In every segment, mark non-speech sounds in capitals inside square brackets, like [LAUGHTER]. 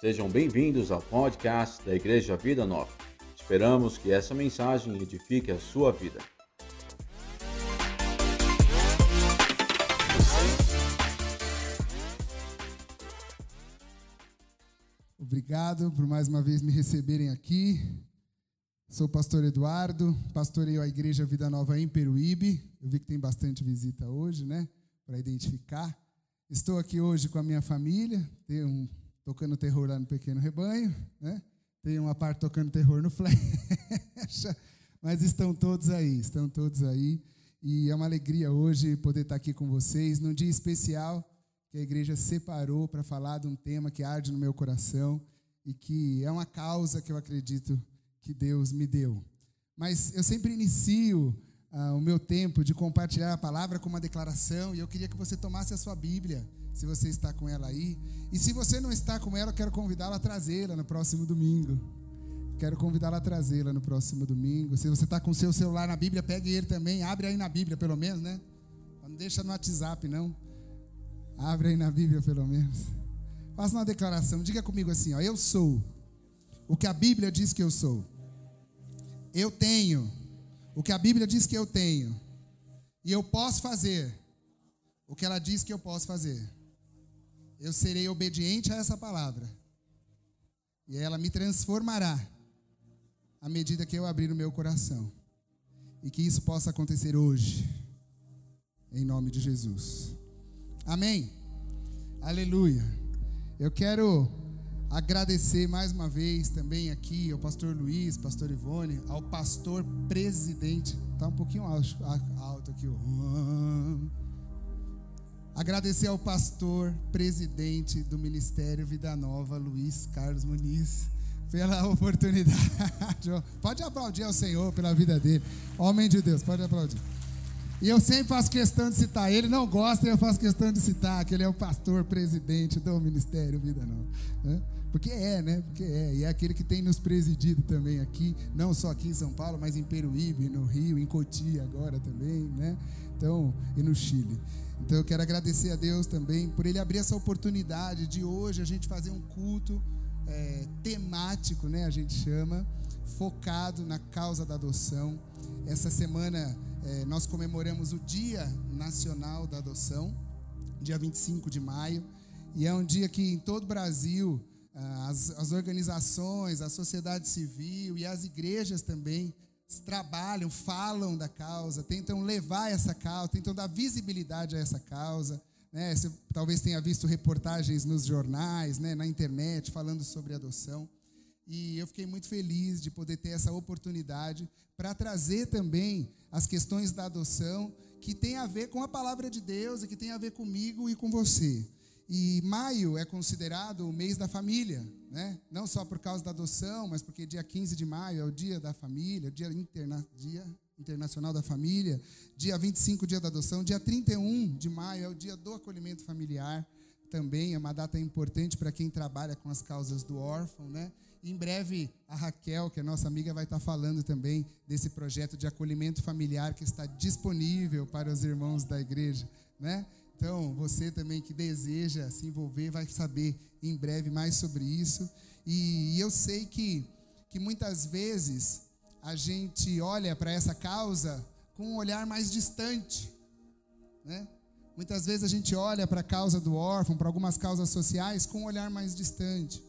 Sejam bem-vindos ao podcast da Igreja Vida Nova. Esperamos que essa mensagem edifique a sua vida. Obrigado por mais uma vez me receberem aqui. Sou o pastor Eduardo, pastoreio a Igreja Vida Nova em Peruíbe. Eu vi que tem bastante visita hoje, né? Para identificar. Estou aqui hoje com a minha família. Tem um tocando terror lá no Pequeno Rebanho, né? Tem uma parte tocando terror no Flecha, [LAUGHS] mas estão todos aí, estão todos aí. E é uma alegria hoje poder estar aqui com vocês num dia especial que a igreja separou para falar de um tema que arde no meu coração e que é uma causa que eu acredito que Deus me deu. Mas eu sempre inicio ah, o meu tempo de compartilhar a palavra com uma declaração e eu queria que você tomasse a sua Bíblia se você está com ela aí. E se você não está com ela, eu quero convidá-la a trazê-la no próximo domingo. Quero convidá-la a trazê-la no próximo domingo. Se você está com o seu celular na Bíblia, pegue ele também. Abre aí na Bíblia, pelo menos, né? Não deixa no WhatsApp, não. Abre aí na Bíblia, pelo menos. Faça uma declaração. Diga comigo assim: ó, Eu sou o que a Bíblia diz que eu sou. Eu tenho o que a Bíblia diz que eu tenho. E eu posso fazer o que ela diz que eu posso fazer eu serei obediente a essa palavra. E ela me transformará à medida que eu abrir o meu coração. E que isso possa acontecer hoje, em nome de Jesus. Amém. Aleluia. Eu quero agradecer mais uma vez também aqui ao pastor Luiz, pastor Ivone, ao pastor presidente. Está um pouquinho alto aqui. Agradecer ao pastor, presidente do Ministério Vida Nova, Luiz Carlos Muniz, pela [LAUGHS] oportunidade. Pode aplaudir ao Senhor pela vida dele. Homem de Deus, pode aplaudir. E eu sempre faço questão de citar. Ele não gosta, eu faço questão de citar que ele é o pastor presidente do Ministério Vida Nova. Né? Porque é, né? Porque é. E é aquele que tem nos presidido também aqui, não só aqui em São Paulo, mas em Peruíbe, no Rio, em Cotia agora também, né? Então, e no Chile. Então eu quero agradecer a Deus também por Ele abrir essa oportunidade de hoje a gente fazer um culto é, temático, né? A gente chama, focado na causa da adoção. Essa semana é, nós comemoramos o Dia Nacional da Adoção, dia 25 de maio, e é um dia que em todo o Brasil as, as organizações, a sociedade civil e as igrejas também trabalham, falam da causa, tentam levar essa causa, tentam dar visibilidade a essa causa. Né? Você talvez tenha visto reportagens nos jornais, né, na internet, falando sobre adoção. E eu fiquei muito feliz de poder ter essa oportunidade para trazer também as questões da adoção que tem a ver com a palavra de Deus e que tem a ver comigo e com você. E maio é considerado o mês da família, né? não só por causa da adoção, mas porque dia 15 de maio é o dia da família, dia, interna dia internacional da família, dia 25, dia da adoção, dia 31 de maio é o dia do acolhimento familiar, também é uma data importante para quem trabalha com as causas do órfão, né? em breve a Raquel, que é nossa amiga, vai estar falando também desse projeto de acolhimento familiar que está disponível para os irmãos da igreja, né? Então, você também que deseja se envolver vai saber em breve mais sobre isso. E, eu sei que, que muitas vezes a gente olha para essa causa com um olhar mais distante. Né? Muitas vezes a gente olha para a causa do órfão, para algumas causas sociais, com um olhar mais distante.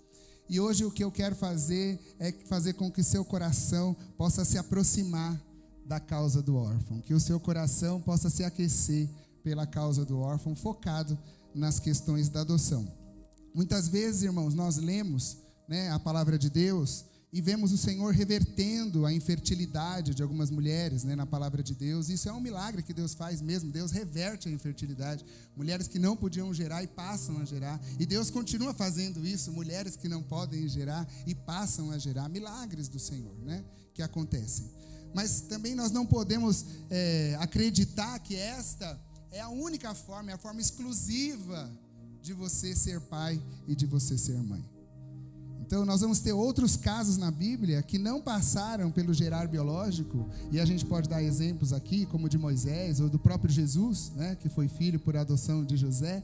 E hoje o que eu quero fazer é fazer com que seu coração possa se aproximar da causa do órfão, que o seu coração possa se aquecer pela causa do órfão, focado nas questões da adoção. Muitas vezes, irmãos, nós lemos né, a palavra de Deus e vemos o Senhor revertendo a infertilidade de algumas mulheres né, na palavra de Deus. Isso é um milagre que Deus faz mesmo. Deus reverte a infertilidade. Mulheres que não podiam gerar e passam a gerar. E Deus continua fazendo isso. Mulheres que não podem gerar e passam a gerar. Milagres do Senhor né, que acontecem. Mas também nós não podemos é, acreditar que esta é a única forma, é a forma exclusiva de você ser pai e de você ser mãe. Então, nós vamos ter outros casos na Bíblia que não passaram pelo gerar biológico, e a gente pode dar exemplos aqui, como de Moisés ou do próprio Jesus, né, que foi filho por adoção de José.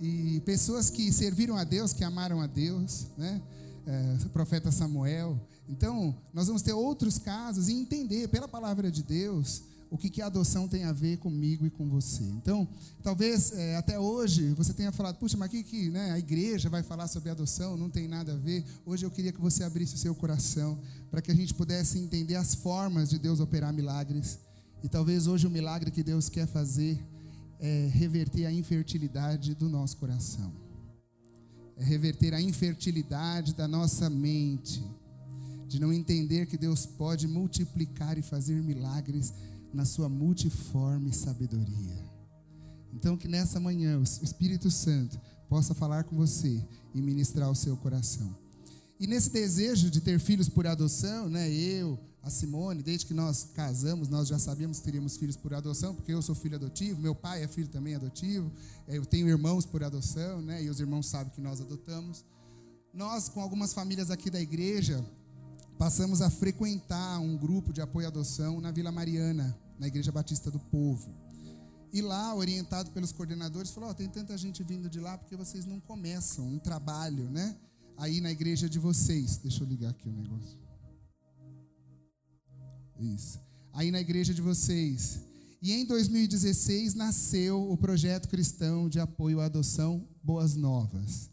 e pessoas que serviram a Deus, que amaram a Deus, né? É, o profeta Samuel. Então, nós vamos ter outros casos e entender pela palavra de Deus o que, que a adoção tem a ver comigo e com você. Então, talvez é, até hoje você tenha falado, puxa, mas que, que né, a igreja vai falar sobre adoção? Não tem nada a ver. Hoje eu queria que você abrisse o seu coração para que a gente pudesse entender as formas de Deus operar milagres. E talvez hoje o milagre que Deus quer fazer é reverter a infertilidade do nosso coração, é reverter a infertilidade da nossa mente, de não entender que Deus pode multiplicar e fazer milagres na sua multiforme sabedoria. Então, que nessa manhã o Espírito Santo possa falar com você e ministrar o seu coração. E nesse desejo de ter filhos por adoção, né, eu, a Simone, desde que nós casamos, nós já sabíamos que teríamos filhos por adoção, porque eu sou filho adotivo, meu pai é filho também adotivo, é, eu tenho irmãos por adoção, né, e os irmãos sabem que nós adotamos. Nós, com algumas famílias aqui da igreja, passamos a frequentar um grupo de apoio à adoção na Vila Mariana, na Igreja Batista do Povo. E lá, orientado pelos coordenadores, falou: oh, tem tanta gente vindo de lá porque vocês não começam um trabalho, né? Aí na igreja de vocês. Deixa eu ligar aqui o negócio. Isso. Aí na igreja de vocês. E em 2016 nasceu o projeto cristão de apoio à adoção Boas Novas.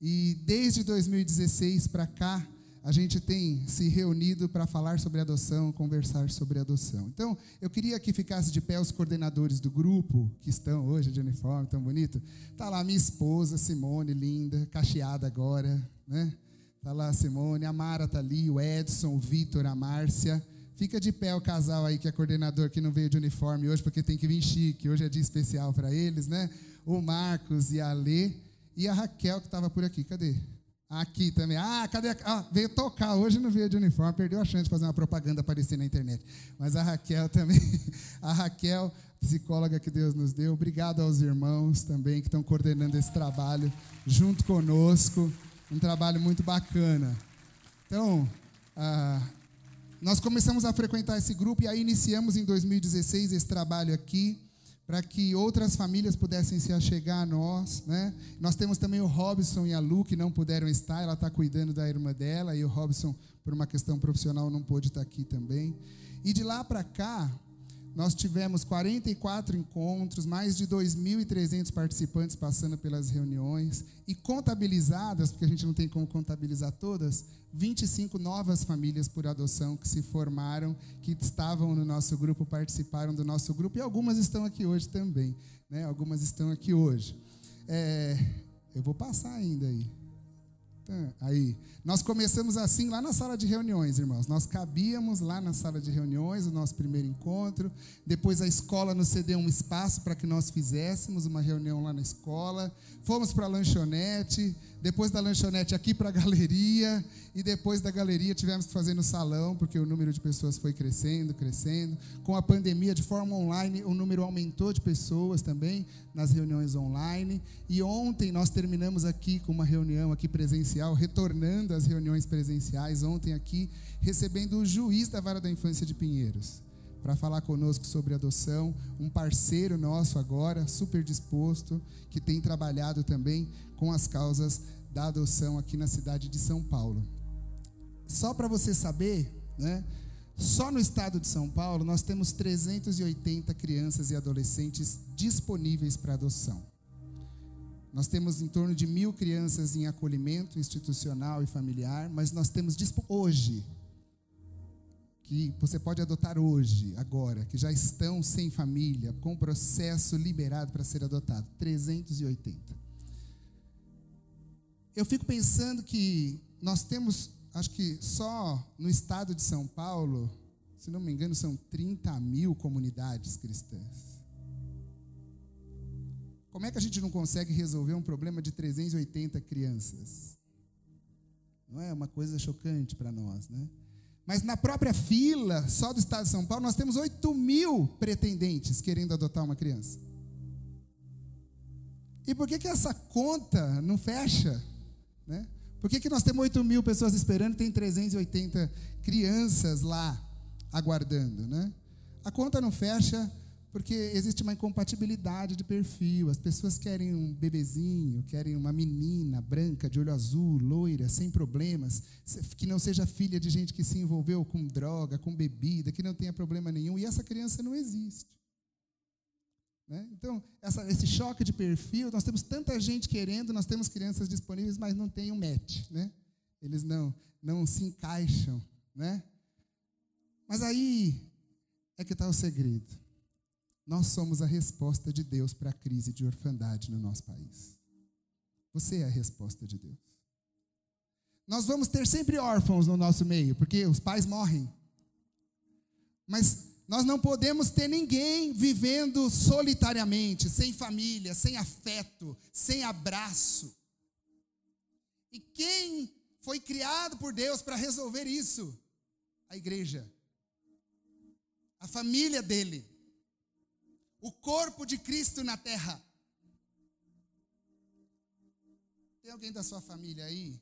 E desde 2016 para cá, a gente tem se reunido para falar sobre adoção, conversar sobre adoção. Então, eu queria que ficasse de pé os coordenadores do grupo, que estão hoje de uniforme, tão bonito. Está lá minha esposa, Simone, linda, cacheada agora, né? Está lá a Simone, a Mara está ali, o Edson, o Vitor, a Márcia. Fica de pé o casal aí que é coordenador que não veio de uniforme hoje porque tem que vir chique. Hoje é dia especial para eles, né? O Marcos e a Lê e a Raquel que estava por aqui. Cadê? Aqui também. Ah, cadê? A... Ah, veio tocar hoje não veio de uniforme, perdeu a chance de fazer uma propaganda aparecer na internet. Mas a Raquel [LAUGHS] também. A Raquel, psicóloga que Deus nos deu. Obrigado aos irmãos também que estão coordenando esse trabalho junto conosco. Um trabalho muito bacana. Então, ah, nós começamos a frequentar esse grupo e aí iniciamos em 2016 esse trabalho aqui para que outras famílias pudessem se achegar a nós, né? Nós temos também o Robson e a Lu que não puderam estar, ela está cuidando da irmã dela e o Robson por uma questão profissional não pôde estar aqui também. E de lá para cá, nós tivemos 44 encontros, mais de 2.300 participantes passando pelas reuniões e contabilizadas, porque a gente não tem como contabilizar todas, 25 novas famílias por adoção que se formaram, que estavam no nosso grupo, participaram do nosso grupo e algumas estão aqui hoje também. Né? Algumas estão aqui hoje. É, eu vou passar ainda aí. Tá, aí, nós começamos assim lá na sala de reuniões, irmãos. Nós cabíamos lá na sala de reuniões, o nosso primeiro encontro. Depois a escola nos cedeu um espaço para que nós fizéssemos uma reunião lá na escola. Fomos para a lanchonete, depois da lanchonete aqui para a galeria, e depois da galeria tivemos que fazer no salão, porque o número de pessoas foi crescendo, crescendo. Com a pandemia, de forma online, o número aumentou de pessoas também nas reuniões online. E ontem nós terminamos aqui com uma reunião aqui presencial, retornando às reuniões presenciais, ontem aqui, recebendo o juiz da Vara da Infância de Pinheiros para falar conosco sobre adoção, um parceiro nosso agora, super disposto, que tem trabalhado também com as causas da adoção aqui na cidade de São Paulo. Só para você saber, né? Só no estado de São Paulo nós temos 380 crianças e adolescentes disponíveis para adoção. Nós temos em torno de mil crianças em acolhimento institucional e familiar, mas nós temos hoje que você pode adotar hoje, agora, que já estão sem família, com processo liberado para ser adotado, 380. Eu fico pensando que nós temos, acho que só no estado de São Paulo, se não me engano, são 30 mil comunidades cristãs. Como é que a gente não consegue resolver um problema de 380 crianças? Não é uma coisa chocante para nós, né? Mas na própria fila, só do estado de São Paulo, nós temos 8 mil pretendentes querendo adotar uma criança. E por que, que essa conta não fecha? Né? Por que, que nós temos 8 mil pessoas esperando e tem 380 crianças lá aguardando? Né? A conta não fecha Porque existe uma incompatibilidade de perfil. As pessoas querem um bebezinho, querem uma menina branca, de olho azul, loira, sem problemas, que não seja filha de gente que se envolveu com droga, com bebida, que não tenha problema nenhum. E essa criança não existe. Né? Então, essa, esse choque de perfil, nós temos tanta gente querendo, nós temos crianças disponíveis, mas não tem um match. Né? Eles não, não se encaixam. Né? Mas aí é que está o segredo. Nós somos a resposta de Deus para a crise de orfandade no nosso país. Você é a resposta de Deus. Nós vamos ter sempre órfãos no nosso meio, porque os pais morrem. Mas nós não podemos ter ninguém vivendo solitariamente, sem família, sem afeto, sem abraço. E quem foi criado por Deus para resolver isso? A igreja. A família dele o corpo de Cristo na terra. Tem alguém da sua família aí?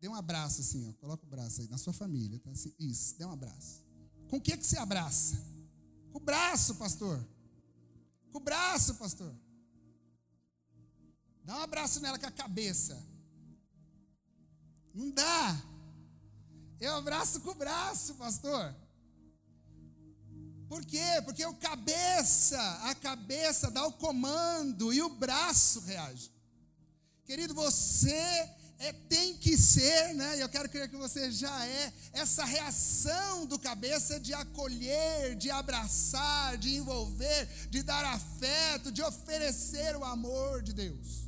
Dê um abraço assim, ó. Coloca o braço aí na sua família, tá? Assim, isso, dê um abraço. Com o que que você abraça? Com o braço, pastor. Com o braço, pastor. Dá um abraço nela com a cabeça. Não dá. Eu abraço com o braço, pastor. Por quê? Porque o cabeça, a cabeça dá o comando e o braço reage. Querido, você é, tem que ser, né? Eu quero crer que você já é essa reação do cabeça de acolher, de abraçar, de envolver, de dar afeto, de oferecer o amor de Deus.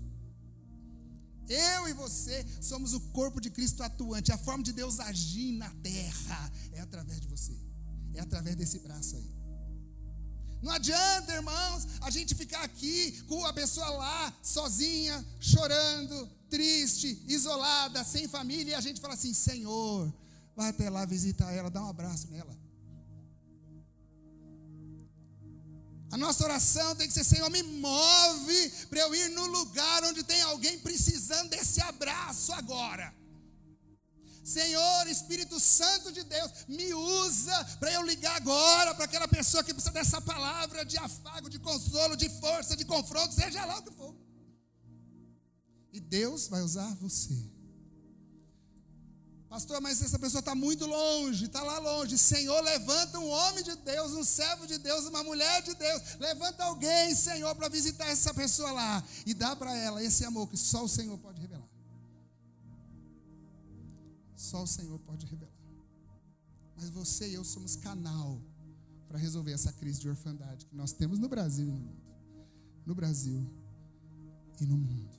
Eu e você somos o corpo de Cristo atuante. A forma de Deus agir na terra é através de você. É através desse braço aí. Não adianta, irmãos, a gente ficar aqui com a pessoa lá, sozinha, chorando, triste, isolada, sem família, e a gente fala assim: Senhor, vai até lá, visita ela, dá um abraço nela. A nossa oração tem que ser: Senhor, me move para eu ir no lugar onde tem alguém precisando desse abraço agora. Senhor, Espírito Santo de Deus, me usa para eu ligar agora para aquela pessoa que precisa dessa palavra de afago, de consolo, de força, de confronto, seja lá o que for. E Deus vai usar você. Pastor, mas essa pessoa está muito longe, está lá longe. Senhor, levanta um homem de Deus, um servo de Deus, uma mulher de Deus. Levanta alguém, Senhor, para visitar essa pessoa lá. E dá para ela esse amor que só o Senhor pode revelar. Só o Senhor pode revelar. Mas você e eu somos canal para resolver essa crise de orfandade que nós temos no Brasil e no mundo. No Brasil e no mundo.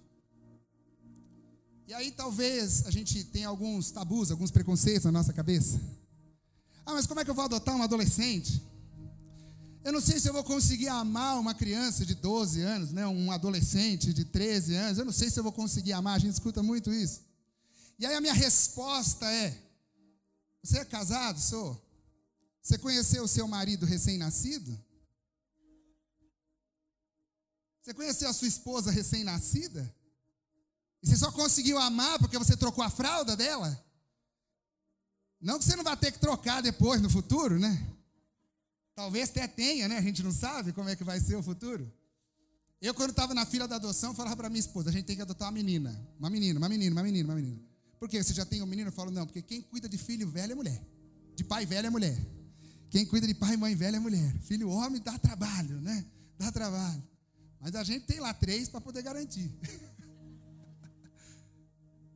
E aí talvez a gente tenha alguns tabus, alguns preconceitos na nossa cabeça. Ah, mas como é que eu vou adotar um adolescente? Eu não sei se eu vou conseguir amar uma criança de 12 anos, né? um adolescente de 13 anos. Eu não sei se eu vou conseguir amar, a gente escuta muito isso. E aí a minha resposta é: Você é casado, sou? Você conheceu o seu marido recém-nascido? Você conheceu a sua esposa recém-nascida? Você só conseguiu amar porque você trocou a fralda dela? Não que você não vai ter que trocar depois no futuro, né? Talvez até tenha, né? A gente não sabe como é que vai ser o futuro. Eu, quando estava na fila da adoção, falava para minha esposa: a gente tem que adotar uma menina. Uma menina, uma menina, uma menina, uma menina. Por quê? Você já tem um menino? Eu falo, não, porque quem cuida de filho velho é mulher. De pai velho é mulher. Quem cuida de pai e mãe velho é mulher. Filho homem dá trabalho, né? Dá trabalho. Mas a gente tem lá três para poder garantir. [LAUGHS]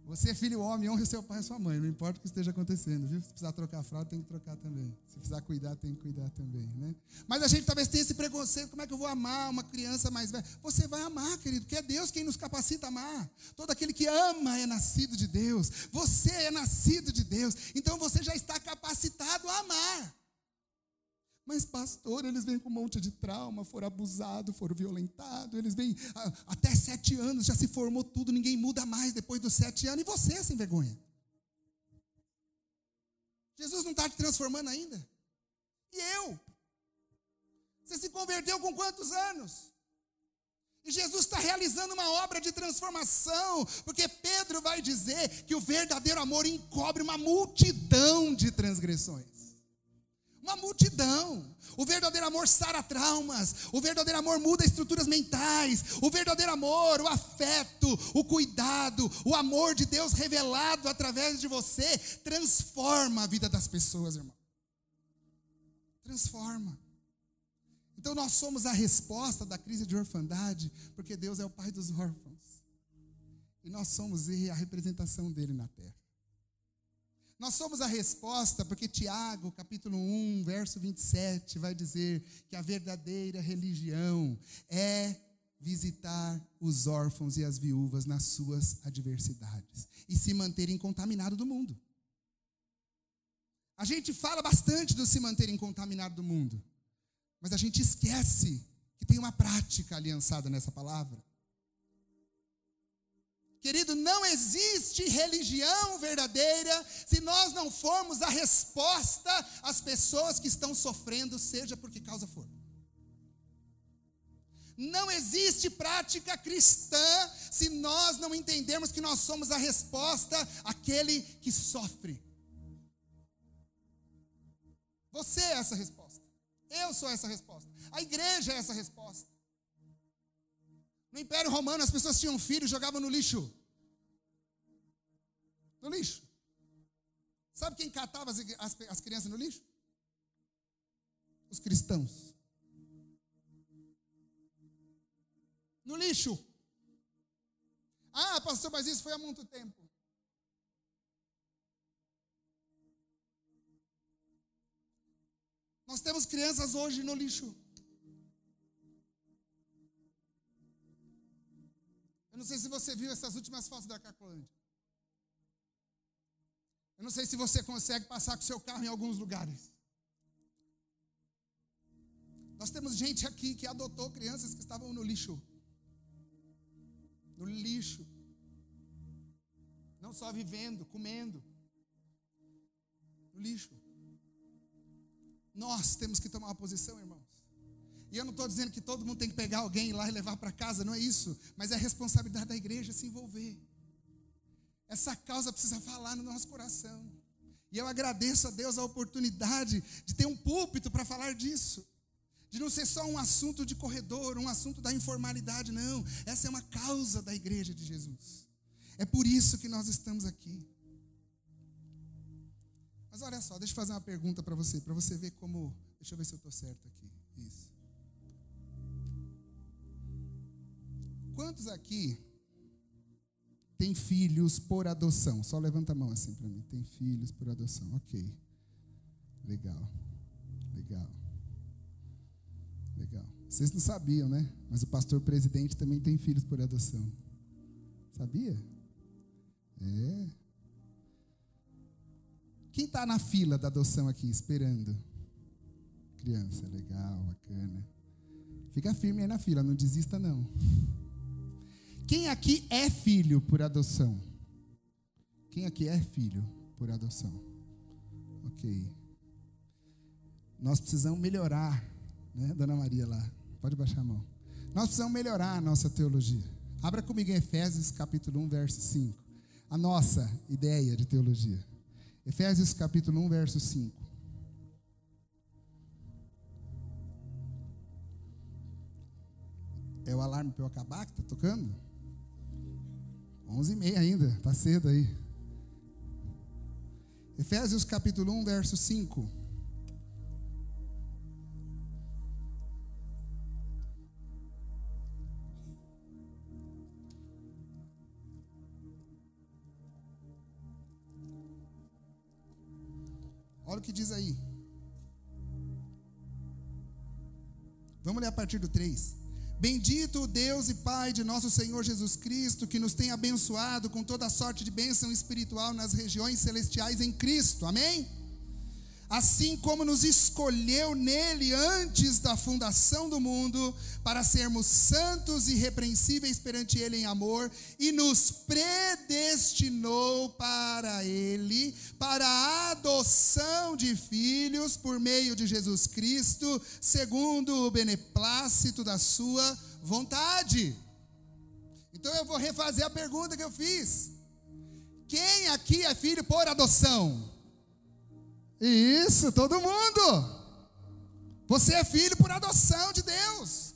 Você é filho homem, honre seu pai e sua mãe, não importa o que esteja acontecendo, viu? Se precisar trocar a fralda, tem que trocar também. Se precisar cuidar, tem que cuidar também, né? Mas a gente talvez tenha esse preconceito, como é que eu vou amar uma criança mais velha? Você vai amar, querido, porque é Deus quem nos capacita a amar. Todo aquele que ama é nascido de Deus. Você é nascido de Deus, então você já está capacitado a amar. Mas, pastor, eles vêm com um monte de trauma, foram abusados, foram violentados, eles vêm ah, até sete anos, já se formou tudo, ninguém muda mais depois dos sete anos, e você sem vergonha? Jesus não está te transformando ainda? E eu? Você se converteu com quantos anos? E Jesus está realizando uma obra de transformação, porque Pedro vai dizer que o verdadeiro amor encobre uma multidão de transgressões. Uma multidão. O verdadeiro amor sara traumas. O verdadeiro amor muda estruturas mentais. O verdadeiro amor, o afeto, o cuidado, o amor de Deus revelado através de você transforma a vida das pessoas, irmão. Transforma. Então nós somos a resposta da crise de orfandade, porque Deus é o pai dos órfãos. E nós somos a representação dele na terra. Nós somos a resposta, porque Tiago, capítulo 1, verso 27, vai dizer que a verdadeira religião é visitar os órfãos e as viúvas nas suas adversidades e se manterem contaminados do mundo. A gente fala bastante do se manterem contaminado do mundo, mas a gente esquece que tem uma prática aliançada nessa palavra. Querido, não existe religião verdadeira se nós não formos a resposta às pessoas que estão sofrendo, seja por que causa for. Não existe prática cristã se nós não entendermos que nós somos a resposta àquele que sofre. Você é essa resposta. Eu sou essa resposta. A igreja é essa resposta. No Império Romano, as pessoas tinham filhos jogavam no lixo. No lixo. Sabe quem catava as, as, as crianças no lixo? Os cristãos. No lixo. Ah, pastor, mas isso foi há muito tempo. Nós temos crianças hoje no lixo. Não sei se você viu essas últimas fotos da Cacolândia. Eu não sei se você consegue passar com seu carro em alguns lugares. Nós temos gente aqui que adotou crianças que estavam no lixo. No lixo. Não só vivendo, comendo. No lixo. Nós temos que tomar uma posição, irmãos. E eu não estou dizendo que todo mundo tem que pegar alguém lá e levar para casa, não é isso. Mas é responsabilidade da igreja se envolver. Essa causa precisa falar no nosso coração. E eu agradeço a Deus a oportunidade de ter um púlpito para falar disso. De não ser só um assunto de corredor, um assunto da informalidade, não. Essa é uma causa da igreja de Jesus. É por isso que nós estamos aqui. Mas olha só, deixa eu fazer uma pergunta para você, para você ver como. Deixa eu ver se eu estou certo aqui. Quantos aqui tem filhos por adoção? Só levanta a mão assim para mim. Tem filhos por adoção. Ok. Legal. Legal. Legal. Vocês não sabiam, né? Mas o pastor presidente também tem filhos por adoção. Sabia? É. Quem está na fila da adoção aqui, esperando? Criança, legal, bacana. Fica firme aí na fila, não desista não. Quem aqui é filho por adoção? Quem aqui é filho por adoção? Ok. Nós precisamos melhorar, né, Dona Maria lá? Pode baixar a mão. Nós precisamos melhorar a nossa teologia. Abra comigo em Efésios capítulo 1, verso 5. A nossa ideia de teologia. Efésios capítulo 1, verso 5. É o alarme para eu acabar que está tocando? 11 e meia ainda, está cedo aí. Efésios capítulo 1, verso 5. Olha o que diz aí. Vamos ler a partir do 3. Bendito o Deus e Pai de nosso Senhor Jesus Cristo, que nos tem abençoado com toda sorte de bênção espiritual nas regiões celestiais em Cristo. Amém? Assim como nos escolheu nele antes da fundação do mundo, para sermos santos e irrepreensíveis perante ele em amor, e nos predestinou para ele, para a adoção de filhos por meio de Jesus Cristo, segundo o beneplácito da sua vontade. Então eu vou refazer a pergunta que eu fiz. Quem aqui é filho por adoção? Isso, todo mundo. Você é filho por adoção de Deus.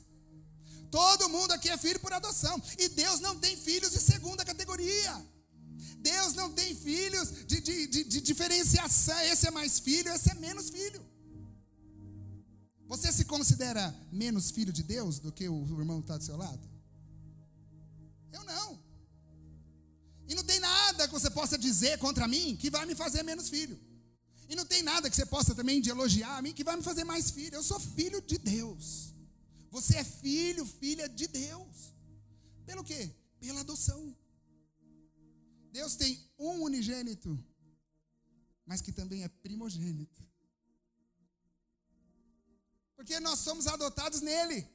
Todo mundo aqui é filho por adoção. E Deus não tem filhos de segunda categoria. Deus não tem filhos de, de, de, de diferenciação. Esse é mais filho, esse é menos filho. Você se considera menos filho de Deus do que o irmão que está do seu lado? Eu não. E não tem nada que você possa dizer contra mim que vai me fazer menos filho. E não tem nada que você possa também de elogiar a mim que vai me fazer mais filho. Eu sou filho de Deus. Você é filho, filha de Deus. Pelo quê? Pela adoção. Deus tem um unigênito, mas que também é primogênito. Porque nós somos adotados nele.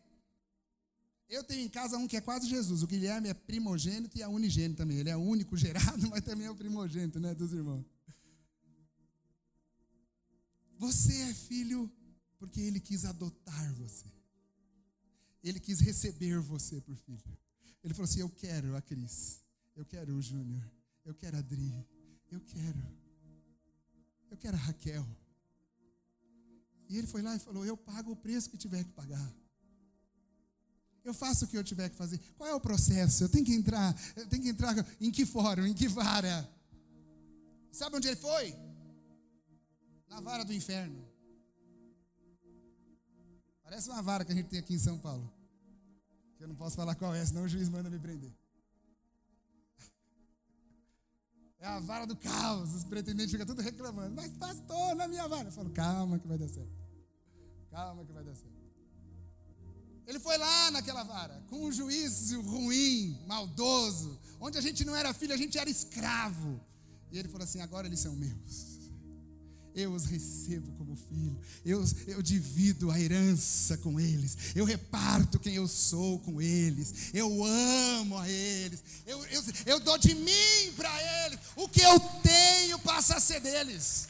Eu tenho em casa um que é quase Jesus. O Guilherme é primogênito e é unigênito também. Ele é o único gerado, [LAUGHS] mas também é o primogênito, né, dos irmãos. Você é filho porque ele quis adotar você. Ele quis receber você por filho. Ele falou assim: Eu quero a Cris. Eu quero o Júnior. Eu quero a Adri. Eu quero. Eu quero a Raquel. E ele foi lá e falou: Eu pago o preço que tiver que pagar. Eu faço o que eu tiver que fazer. Qual é o processo? Eu tenho que entrar. Eu tenho que entrar em que fórum? Em que vara? Sabe onde ele foi? Na vara do inferno. Parece uma vara que a gente tem aqui em São Paulo. Que eu não posso falar qual é, senão o juiz manda me prender. É a vara do caos. Os pretendentes ficam tudo reclamando. Mas, pastor, na minha vara. Eu falo, calma que vai dar certo. Calma que vai dar certo. Ele foi lá naquela vara, com um juízo ruim, maldoso, onde a gente não era filho, a gente era escravo. E ele falou assim: agora eles são meus. Eu os recebo como filho, eu, eu divido a herança com eles, eu reparto quem eu sou com eles, eu amo a eles, eu, eu, eu dou de mim para eles, o que eu tenho passa a ser deles.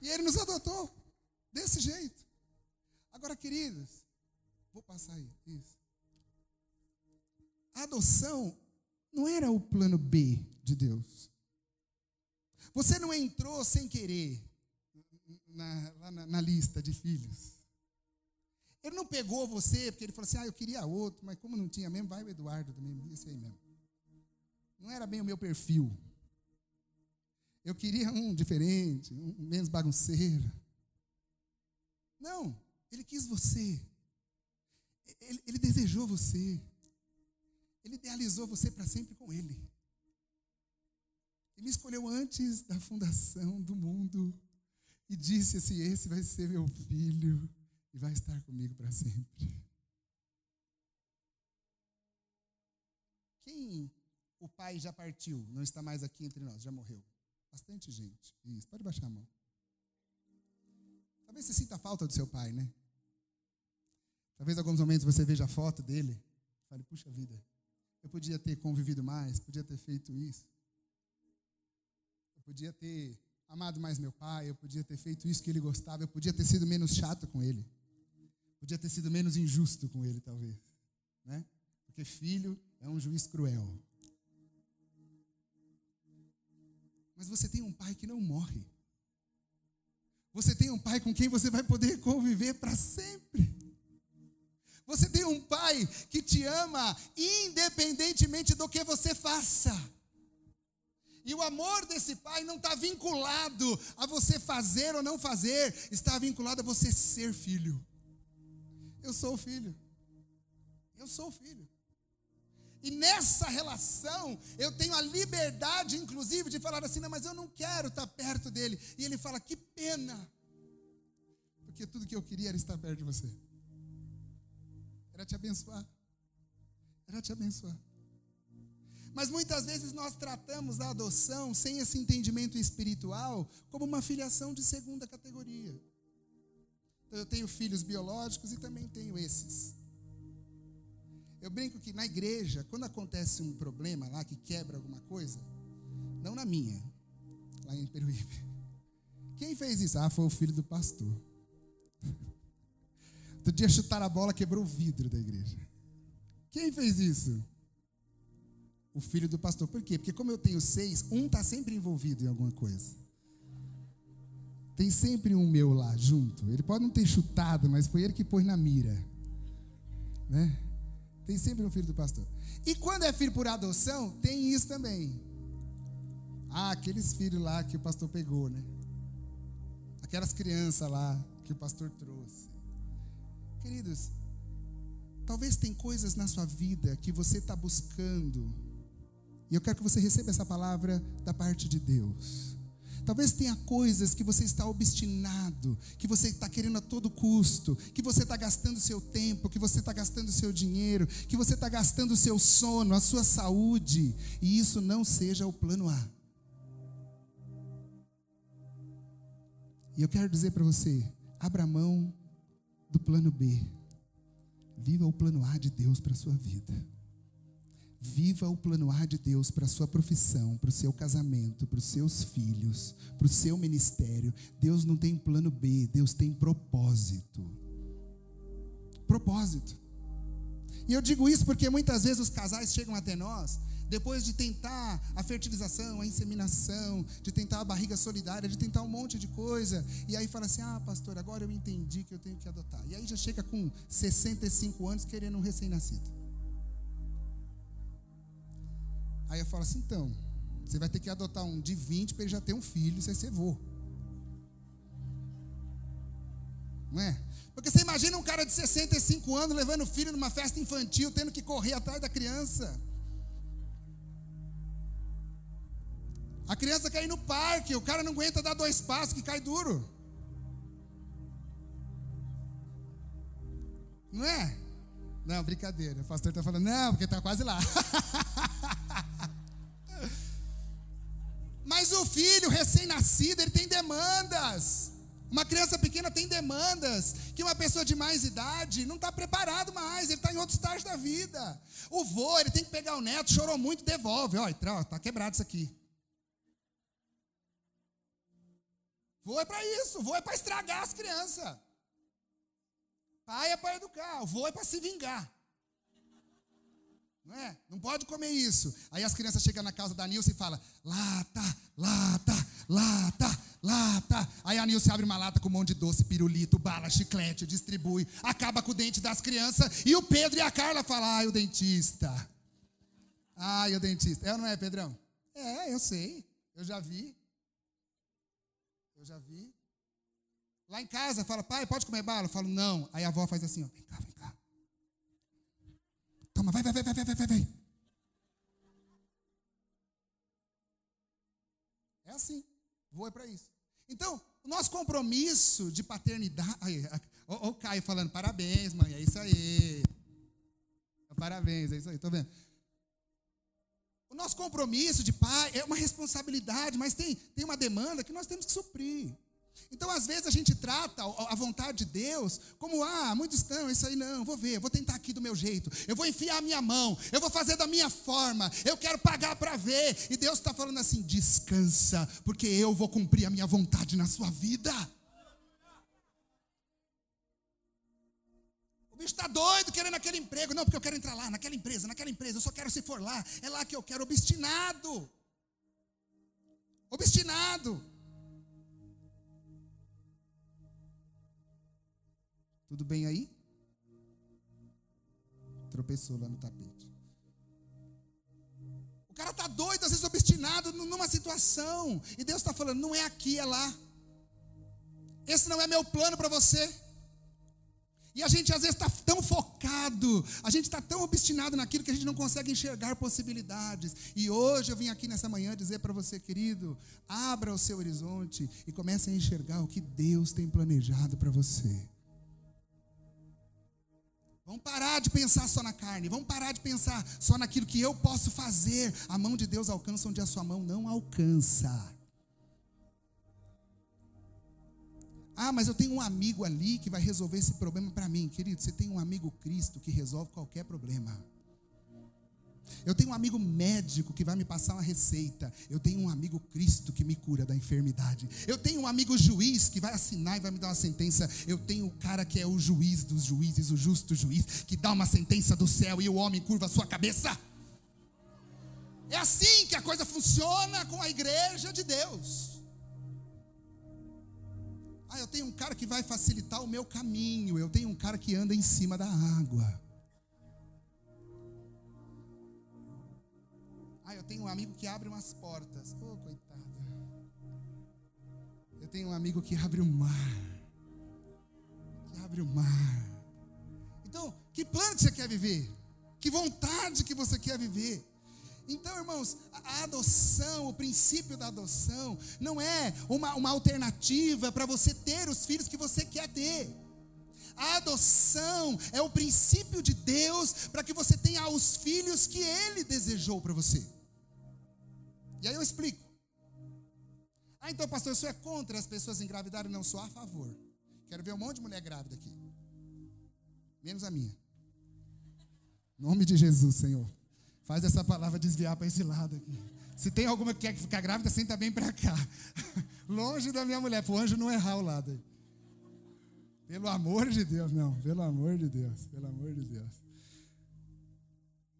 E ele nos adotou desse jeito. Agora, queridos, vou passar aí, isso. A adoção não era o plano B de Deus. Você não entrou sem querer na, lá na, na lista de filhos. Ele não pegou você porque ele falou assim: ah, eu queria outro, mas como não tinha mesmo, vai o Eduardo também, esse aí mesmo. Não era bem o meu perfil. Eu queria um diferente, um menos bagunceiro. Não, ele quis você. Ele, ele desejou você. Ele idealizou você para sempre com ele. Ele escolheu antes da fundação do mundo e disse assim: Esse vai ser meu filho e vai estar comigo para sempre. Quem o pai já partiu, não está mais aqui entre nós, já morreu? Bastante gente. Isso, pode baixar a mão. Talvez você sinta a falta do seu pai, né? Talvez alguns momentos você veja a foto dele e fale, puxa vida, eu podia ter convivido mais, podia ter feito isso. Eu podia ter amado mais meu pai, eu podia ter feito isso que ele gostava, eu podia ter sido menos chato com ele. Podia ter sido menos injusto com ele, talvez. Né? Porque filho é um juiz cruel. Mas você tem um pai que não morre. Você tem um pai com quem você vai poder conviver para sempre. Você tem um pai que te ama independentemente do que você faça. E o amor desse pai não está vinculado a você fazer ou não fazer, está vinculado a você ser filho. Eu sou filho. Eu sou filho. E nessa relação, eu tenho a liberdade, inclusive, de falar assim: não, mas eu não quero estar perto dele. E ele fala: que pena. Porque tudo que eu queria era estar perto de você. Era te abençoar. Era te abençoar. Mas muitas vezes nós tratamos a adoção sem esse entendimento espiritual como uma filiação de segunda categoria. Então, eu tenho filhos biológicos e também tenho esses. Eu brinco que na igreja, quando acontece um problema lá que quebra alguma coisa, não na minha, lá em Peruíbe. Quem fez isso? Ah, foi o filho do pastor. [LAUGHS] Outro dia chutaram a bola, quebrou o vidro da igreja. Quem fez isso? O filho do pastor. Por quê? Porque como eu tenho seis, um está sempre envolvido em alguma coisa. Tem sempre um meu lá junto. Ele pode não ter chutado, mas foi ele que pôs na mira. Né? Tem sempre um filho do pastor. E quando é filho por adoção, tem isso também. Ah, aqueles filhos lá que o pastor pegou, né? Aquelas crianças lá que o pastor trouxe. Queridos, talvez tem coisas na sua vida que você está buscando. E eu quero que você receba essa palavra da parte de Deus. Talvez tenha coisas que você está obstinado, que você está querendo a todo custo, que você está gastando seu tempo, que você está gastando seu dinheiro, que você está gastando seu sono, a sua saúde, e isso não seja o plano A. E eu quero dizer para você: abra mão do plano B. Viva o plano A de Deus para a sua vida. Viva o plano A de Deus para a sua profissão, para o seu casamento, para os seus filhos, para o seu ministério. Deus não tem plano B, Deus tem propósito. Propósito. E eu digo isso porque muitas vezes os casais chegam até nós depois de tentar a fertilização, a inseminação, de tentar a barriga solidária, de tentar um monte de coisa, e aí fala assim: ah, pastor, agora eu entendi que eu tenho que adotar. E aí já chega com 65 anos querendo um recém-nascido. Aí eu falo assim: então, você vai ter que adotar um de 20 para ele já ter um filho, você ser vô. Não é? Porque você imagina um cara de 65 anos levando o filho numa festa infantil, tendo que correr atrás da criança. A criança ir no parque, o cara não aguenta dar dois passos que cai duro. Não é? Não, brincadeira. O pastor está falando, não, porque está quase lá. [LAUGHS] Mas o filho recém-nascido, ele tem demandas. Uma criança pequena tem demandas que uma pessoa de mais idade não está preparado mais, ele está em outro estágio da vida. O vô, ele tem que pegar o neto, chorou muito, devolve. Olha, está quebrado isso aqui. Voo é para isso, voo é para estragar as crianças. Pai é para educar, voo é para se vingar. Não é? Não pode comer isso. Aí as crianças chegam na casa da Nilce e falam: lata, lata, lata, lata. Aí a Nilce abre uma lata com um monte de doce, pirulito, bala, chiclete, distribui, acaba com o dente das crianças. E o Pedro e a Carla falam: ai, o dentista. Ai, o dentista. É ou não é, Pedrão? É, eu sei. Eu já vi. Eu já vi. Lá em casa, fala, pai, pode comer bala? Eu falo, não. Aí a avó faz assim, ó, vem cá, vem cá. Toma, vai, vai, vai, vai, vai, vai, vai. É assim. Vou é para isso. Então, o nosso compromisso de paternidade. Olha o Caio falando, parabéns, mãe, é isso aí. Parabéns, é isso aí, tô vendo. O nosso compromisso de pai é uma responsabilidade, mas tem, tem uma demanda que nós temos que suprir. Então, às vezes, a gente trata a vontade de Deus como, ah, muitos estão, isso aí não, vou ver, vou tentar aqui do meu jeito, eu vou enfiar a minha mão, eu vou fazer da minha forma, eu quero pagar para ver. E Deus está falando assim: descansa, porque eu vou cumprir a minha vontade na sua vida. bicho está doido querendo aquele emprego. Não, porque eu quero entrar lá, naquela empresa, naquela empresa. Eu só quero se for lá. É lá que eu quero. Obstinado. Obstinado. Tudo bem aí? Tropeçou lá no tapete. O cara está doido, às vezes obstinado numa situação. E Deus está falando: não é aqui, é lá. Esse não é meu plano para você. E a gente às vezes está tão focado, a gente está tão obstinado naquilo que a gente não consegue enxergar possibilidades. E hoje eu vim aqui nessa manhã dizer para você, querido, abra o seu horizonte e comece a enxergar o que Deus tem planejado para você. Vamos parar de pensar só na carne, vamos parar de pensar só naquilo que eu posso fazer. A mão de Deus alcança onde a sua mão não alcança. Ah, mas eu tenho um amigo ali que vai resolver esse problema para mim. Querido, você tem um amigo Cristo que resolve qualquer problema. Eu tenho um amigo médico que vai me passar uma receita. Eu tenho um amigo Cristo que me cura da enfermidade. Eu tenho um amigo juiz que vai assinar e vai me dar uma sentença. Eu tenho o cara que é o juiz dos juízes, o justo juiz, que dá uma sentença do céu e o homem curva a sua cabeça. É assim que a coisa funciona com a igreja de Deus. Ah, eu tenho um cara que vai facilitar o meu caminho. Eu tenho um cara que anda em cima da água. Ah, eu tenho um amigo que abre umas portas. Oh, coitado. Eu tenho um amigo que abre o mar. Que abre o mar. Então, que plano que você quer viver? Que vontade que você quer viver? Então, irmãos, a adoção, o princípio da adoção, não é uma, uma alternativa para você ter os filhos que você quer ter. A adoção é o princípio de Deus para que você tenha os filhos que Ele desejou para você. E aí eu explico. Ah, então, pastor, isso é contra as pessoas engravidarem? Não, sou a favor. Quero ver um monte de mulher grávida aqui. Menos a minha. nome de Jesus, Senhor. Faz essa palavra desviar para esse lado aqui. Se tem alguma que quer ficar grávida, senta bem para cá. [LAUGHS] Longe da minha mulher, para o anjo não errar o lado aí. Pelo amor de Deus, não. Pelo amor de Deus. Pelo amor de Deus.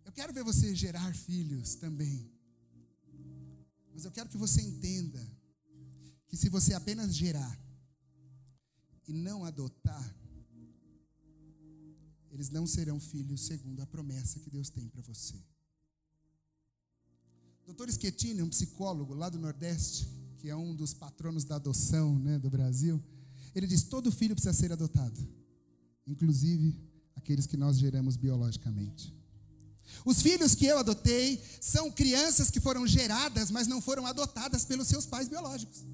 Eu quero ver você gerar filhos também. Mas eu quero que você entenda que se você apenas gerar e não adotar, eles não serão filhos segundo a promessa que Deus tem para você. Doutor Schettini, um psicólogo lá do Nordeste, que é um dos patronos da adoção né, do Brasil, ele diz: todo filho precisa ser adotado, inclusive aqueles que nós geramos biologicamente. Os filhos que eu adotei são crianças que foram geradas, mas não foram adotadas pelos seus pais biológicos.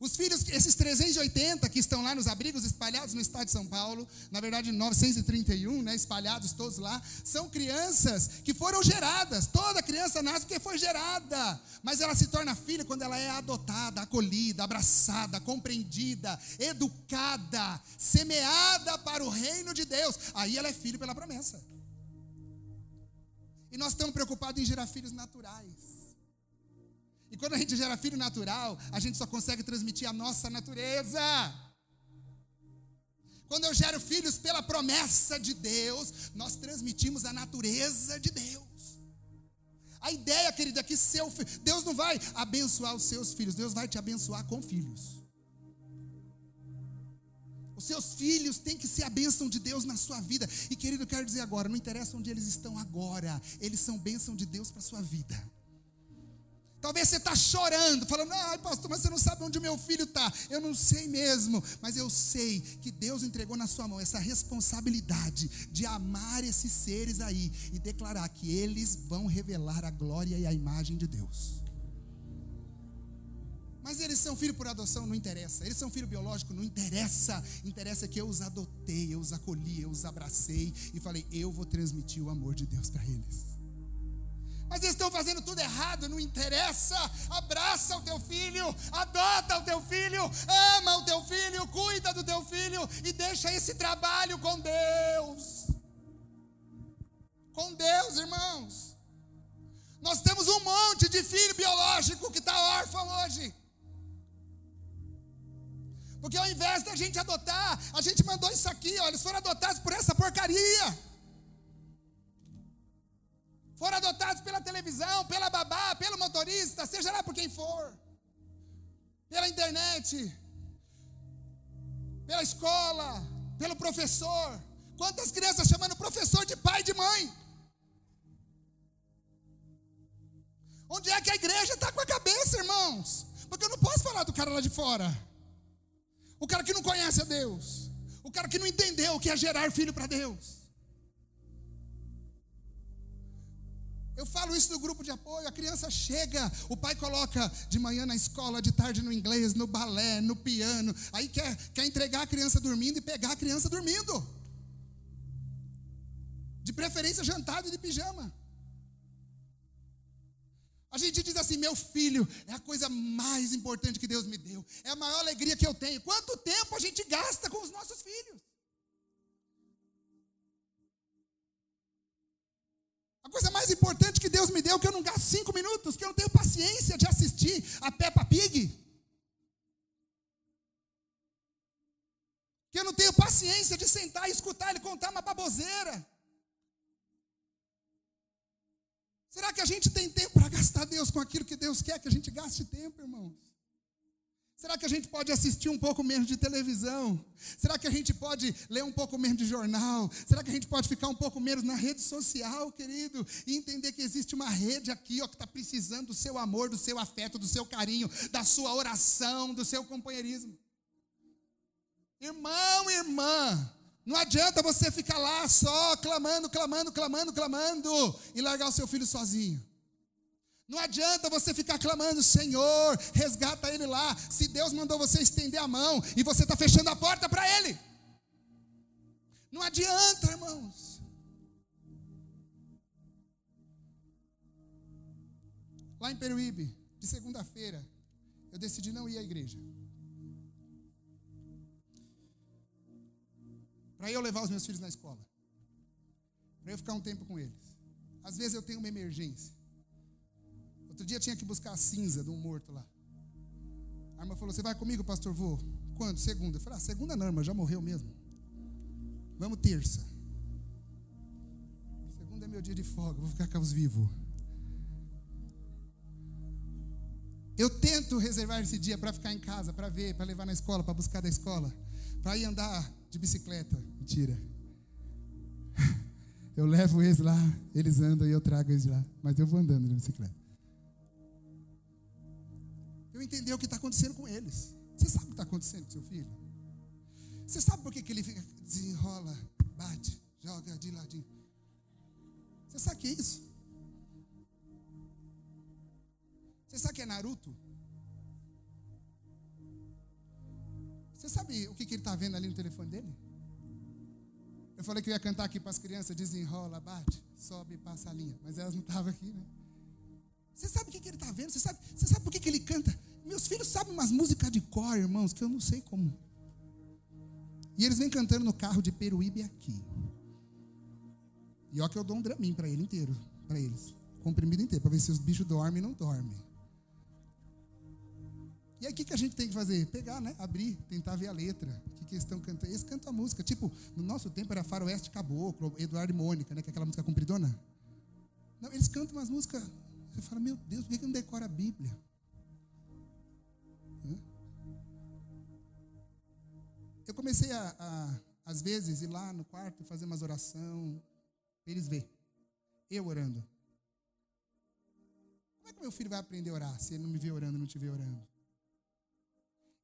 Os filhos, esses 380 que estão lá nos abrigos espalhados no estado de São Paulo, na verdade 931, né, espalhados todos lá, são crianças que foram geradas. Toda criança nasce porque foi gerada, mas ela se torna filha quando ela é adotada, acolhida, abraçada, compreendida, educada, semeada para o reino de Deus. Aí ela é filho pela promessa. E nós estamos preocupados em gerar filhos naturais. E quando a gente gera filho natural, a gente só consegue transmitir a nossa natureza. Quando eu gero filhos pela promessa de Deus, nós transmitimos a natureza de Deus. A ideia, querida, é que seu Deus não vai abençoar os seus filhos, Deus vai te abençoar com filhos. Os seus filhos têm que ser a bênção de Deus na sua vida. E querido, eu quero dizer agora, não interessa onde eles estão agora, eles são bênção de Deus para a sua vida. Talvez você está chorando, falando, ai pastor, mas você não sabe onde meu filho está. Eu não sei mesmo, mas eu sei que Deus entregou na sua mão essa responsabilidade de amar esses seres aí e declarar que eles vão revelar a glória e a imagem de Deus. Mas eles são filho por adoção, não interessa. Eles são filho biológico, não interessa. Interessa que eu os adotei, eu os acolhi, eu os abracei e falei, eu vou transmitir o amor de Deus para eles. Mas eles estão fazendo tudo errado, não interessa. Abraça o teu filho, adota o teu filho, ama o teu filho, cuida do teu filho e deixa esse trabalho com Deus. Com Deus, irmãos. Nós temos um monte de filho biológico que está órfão hoje. Porque ao invés da gente adotar, a gente mandou isso aqui, ó, eles foram adotados por essa porcaria foram adotados pela televisão, pela babá, pelo motorista, seja lá por quem for, pela internet, pela escola, pelo professor. Quantas crianças chamando professor de pai e de mãe? Onde é que a igreja está com a cabeça, irmãos? Porque eu não posso falar do cara lá de fora. O cara que não conhece a Deus. O cara que não entendeu o que é gerar filho para Deus. Eu falo isso no grupo de apoio. A criança chega, o pai coloca de manhã na escola, de tarde no inglês, no balé, no piano. Aí quer, quer entregar a criança dormindo e pegar a criança dormindo. De preferência jantado e de pijama. A gente diz assim: meu filho é a coisa mais importante que Deus me deu, é a maior alegria que eu tenho. Quanto tempo a gente gasta com os nossos filhos? A coisa mais importante que Deus me deu, que eu não gasto cinco minutos, que eu não tenho paciência de assistir a Peppa Pig. Que eu não tenho paciência de sentar e escutar ele contar uma baboseira. Será que a gente tem tempo para gastar Deus com aquilo que Deus quer que a gente gaste tempo, irmãos? Será que a gente pode assistir um pouco menos de televisão? Será que a gente pode ler um pouco menos de jornal? Será que a gente pode ficar um pouco menos na rede social, querido? E entender que existe uma rede aqui ó, que está precisando do seu amor, do seu afeto, do seu carinho, da sua oração, do seu companheirismo. Irmão, irmã, não adianta você ficar lá só clamando, clamando, clamando, clamando e largar o seu filho sozinho. Não adianta você ficar clamando, Senhor, resgata ele lá. Se Deus mandou você estender a mão e você está fechando a porta para ele. Não adianta, irmãos. Lá em Peruíbe, de segunda-feira, eu decidi não ir à igreja. Para eu levar os meus filhos na escola. Para eu ficar um tempo com eles. Às vezes eu tenho uma emergência. Outro dia tinha que buscar a cinza de um morto lá. A irmã falou: Você vai comigo, pastor? Vou. Quando? Segunda. Eu falei: ah, Segunda não, irmã, já morreu mesmo. Vamos terça. Segunda é meu dia de folga, vou ficar com os vivos. Eu tento reservar esse dia para ficar em casa, para ver, para levar na escola, para buscar da escola, para ir andar de bicicleta. Mentira. [LAUGHS] Eu levo eles lá, eles andam e eu trago eles lá. Mas eu vou andando de bicicleta eu entender o que está acontecendo com eles. Você sabe o que está acontecendo com seu filho? Você sabe por que, que ele fica, desenrola, bate, joga de ladinho? Você sabe o que é isso? Você sabe que é Naruto? Você sabe o que, que ele está vendo ali no telefone dele? Eu falei que eu ia cantar aqui para as crianças, desenrola, bate, sobe, passa a linha. Mas elas não estavam aqui, né? Você sabe o que, que ele está vendo? Você sabe, você sabe por que, que ele canta? Meus filhos sabem umas músicas de cor, irmãos, que eu não sei como. E eles vêm cantando no carro de Peruíbe aqui. E ó que eu dou um dramin para ele inteiro, para eles. Comprimido inteiro, para ver se os bichos dormem ou não dormem. E aí o que, que a gente tem que fazer? Pegar, né? Abrir, tentar ver a letra. O que, que eles estão cantando? Eles cantam a música. Tipo, no nosso tempo era Faroeste Caboclo, Eduardo e Mônica, né? Que é aquela música compridona. Não, eles cantam umas músicas. Você fala, meu Deus, por que, que não decora a Bíblia? Eu comecei a, a, às vezes, ir lá no quarto fazer umas oração, eles ver. Eu orando. Como é que meu filho vai aprender a orar se ele não me vê orando, não te vê orando?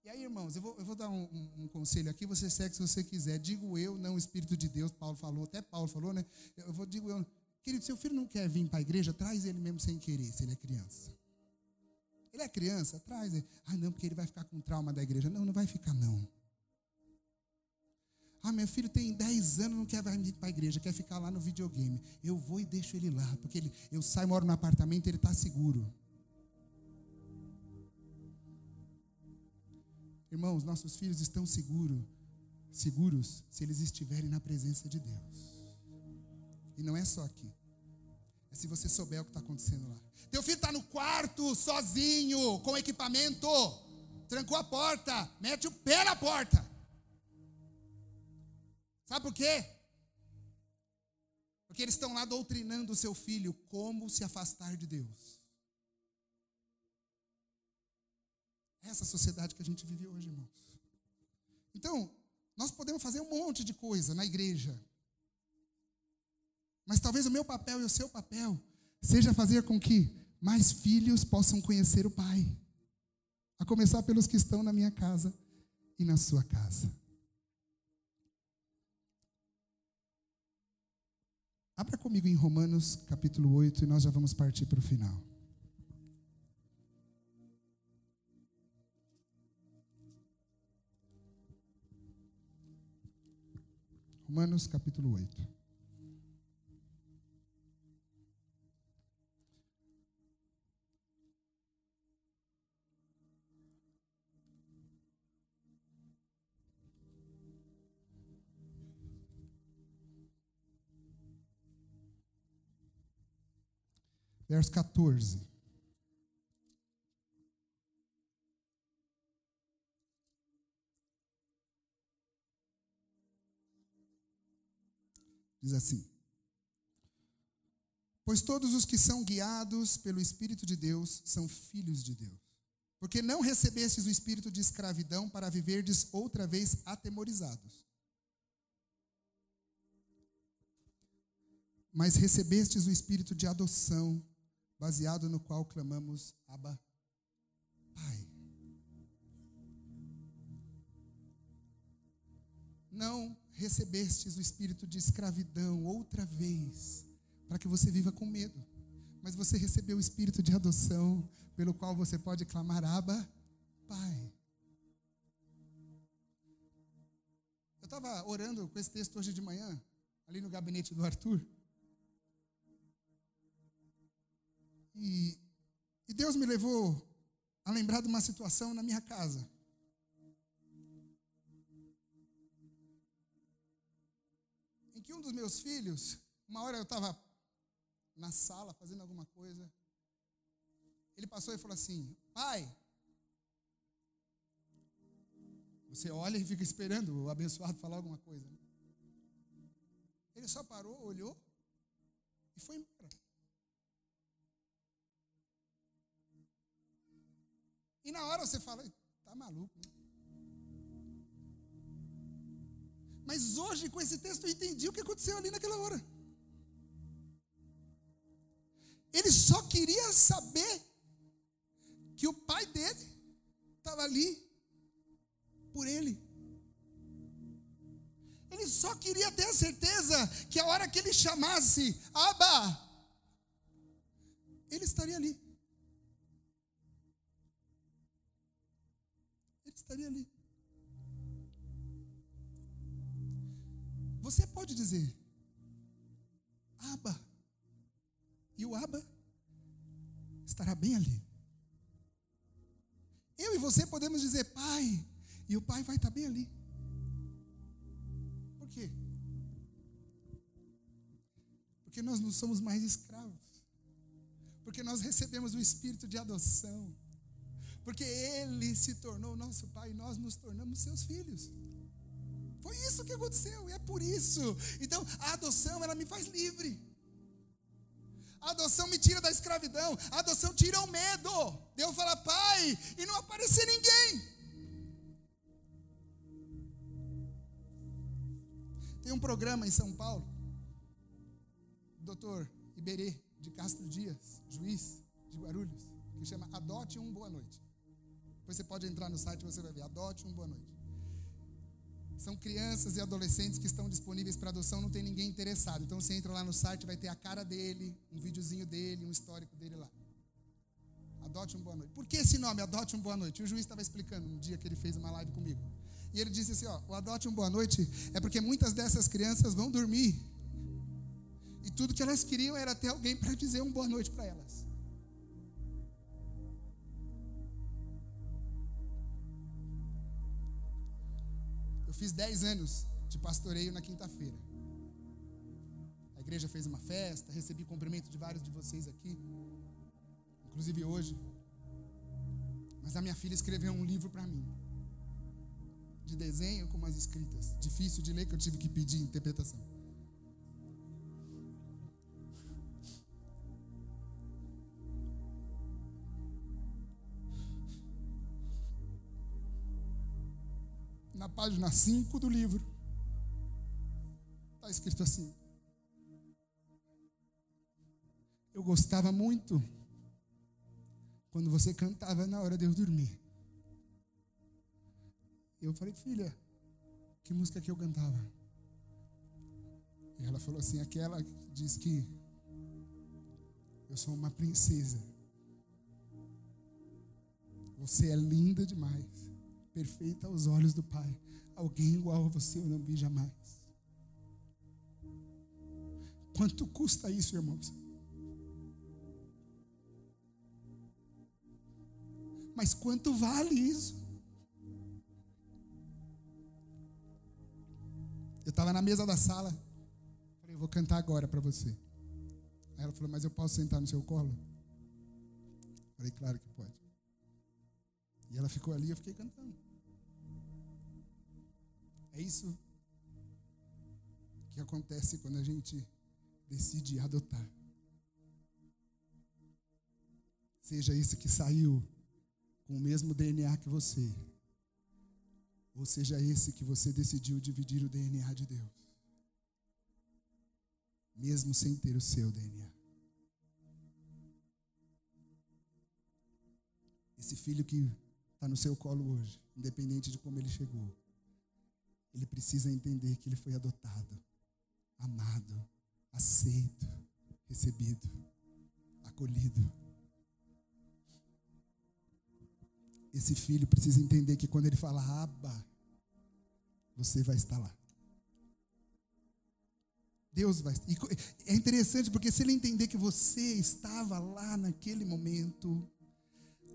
E aí, irmãos, eu vou, eu vou dar um, um, um, conselho aqui, você segue se você quiser. Digo eu, não o Espírito de Deus, Paulo falou, até Paulo falou, né? Eu vou, digo eu, querido, seu filho não quer vir para a igreja, traz ele mesmo sem querer, se ele é criança. Ele é criança, traz ele. Ah, não, porque ele vai ficar com trauma da igreja. Não, não vai ficar, não. Ah, meu filho tem 10 anos, não quer vir para a igreja, quer ficar lá no videogame. Eu vou e deixo ele lá, porque ele, eu saio, moro no apartamento, ele está seguro. Irmãos, nossos filhos estão seguros, seguros se eles estiverem na presença de Deus. E não é só aqui. É se você souber o que está acontecendo lá. Teu filho está no quarto, sozinho, com equipamento. Trancou a porta, mete o pé na porta. Sabe por quê? Porque eles estão lá doutrinando o seu filho como se afastar de Deus. Essa sociedade que a gente vive hoje, irmãos. Então, nós podemos fazer um monte de coisa na igreja. Mas talvez o meu papel e o seu papel seja fazer com que mais filhos possam conhecer o Pai. A começar pelos que estão na minha casa e na sua casa. Abra comigo em Romanos capítulo 8 e nós já vamos partir para o final. Romanos capítulo 8. verso 14. Diz assim: Pois todos os que são guiados pelo Espírito de Deus são filhos de Deus. Porque não recebestes o espírito de escravidão para viverdes outra vez atemorizados. Mas recebestes o espírito de adoção, baseado no qual clamamos Abba, Pai. Não recebestes o espírito de escravidão outra vez, para que você viva com medo, mas você recebeu o espírito de adoção, pelo qual você pode clamar Abba, Pai. Eu estava orando com esse texto hoje de manhã, ali no gabinete do Arthur. E, e Deus me levou a lembrar de uma situação na minha casa. Que um dos meus filhos, uma hora eu estava na sala fazendo alguma coisa, ele passou e falou assim: Pai, você olha e fica esperando o abençoado falar alguma coisa. Né? Ele só parou, olhou e foi embora. E na hora você fala, tá maluco, né? Mas hoje, com esse texto, eu entendi o que aconteceu ali naquela hora. Ele só queria saber que o pai dele estava ali por ele. Ele só queria ter a certeza que a hora que ele chamasse Abba, ele estaria ali. Ele estaria ali. Você pode dizer, Abba, e o Abba estará bem ali. Eu e você podemos dizer Pai, e o Pai vai estar bem ali. Por quê? Porque nós não somos mais escravos. Porque nós recebemos o espírito de adoção. Porque Ele se tornou nosso Pai e nós nos tornamos seus filhos. Foi isso que aconteceu, e é por isso. Então, a adoção, ela me faz livre. A adoção me tira da escravidão. A adoção tira o medo. Deus fala, pai, e não aparecer ninguém. Tem um programa em São Paulo, doutor Iberê de Castro Dias, juiz de Guarulhos, que chama Adote um Boa Noite. Depois você pode entrar no site e você vai ver. Adote um Boa Noite. São crianças e adolescentes que estão disponíveis para adoção, não tem ninguém interessado. Então você entra lá no site, vai ter a cara dele, um videozinho dele, um histórico dele lá. Adote um boa noite. Por que esse nome, Adote um boa noite? O juiz estava explicando um dia que ele fez uma live comigo. E ele disse assim: ó, o Adote um boa noite é porque muitas dessas crianças vão dormir. E tudo que elas queriam era ter alguém para dizer um boa noite para elas. Fiz 10 anos de pastoreio na quinta-feira. A igreja fez uma festa, recebi cumprimento de vários de vocês aqui, inclusive hoje. Mas a minha filha escreveu um livro para mim, de desenho com umas escritas, difícil de ler que eu tive que pedir interpretação. Na página 5 do livro, está escrito assim: Eu gostava muito quando você cantava na hora de eu dormir. Eu falei, filha, que música que eu cantava? E ela falou assim: aquela que diz que eu sou uma princesa. Você é linda demais perfeita aos olhos do Pai. Alguém igual a você eu não vi jamais. Quanto custa isso, irmãos? Mas quanto vale isso? Eu estava na mesa da sala. Falei, eu vou cantar agora para você. Aí ela falou, mas eu posso sentar no seu colo? Falei, claro que pode. E ela ficou ali, eu fiquei cantando. É isso que acontece quando a gente decide adotar. seja esse que saiu com o mesmo DNA que você, ou seja esse que você decidiu dividir o DNA de Deus, mesmo sem ter o seu DNA. Esse filho que está no seu colo hoje, independente de como ele chegou, ele precisa entender que ele foi adotado, amado, aceito, recebido, acolhido. Esse filho precisa entender que quando ele fala Abba, você vai estar lá. Deus vai. É interessante porque se ele entender que você estava lá naquele momento,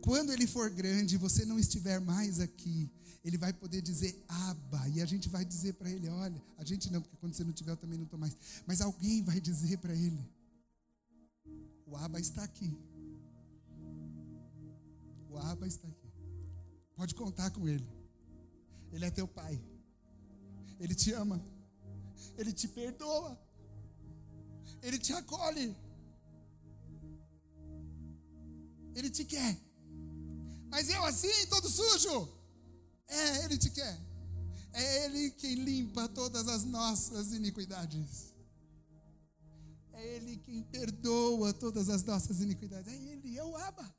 quando ele for grande, você não estiver mais aqui, ele vai poder dizer Abba, e a gente vai dizer para ele: olha, a gente não, porque quando você não tiver, eu também não estou mais, mas alguém vai dizer para ele: o Abba está aqui. O Abba está aqui. Pode contar com Ele. Ele é teu Pai. Ele te ama. Ele te perdoa. Ele te acolhe. Ele te quer. Mas eu assim, todo sujo? É, Ele te quer. É Ele quem limpa todas as nossas iniquidades. É Ele quem perdoa todas as nossas iniquidades. É Ele, é o Abba.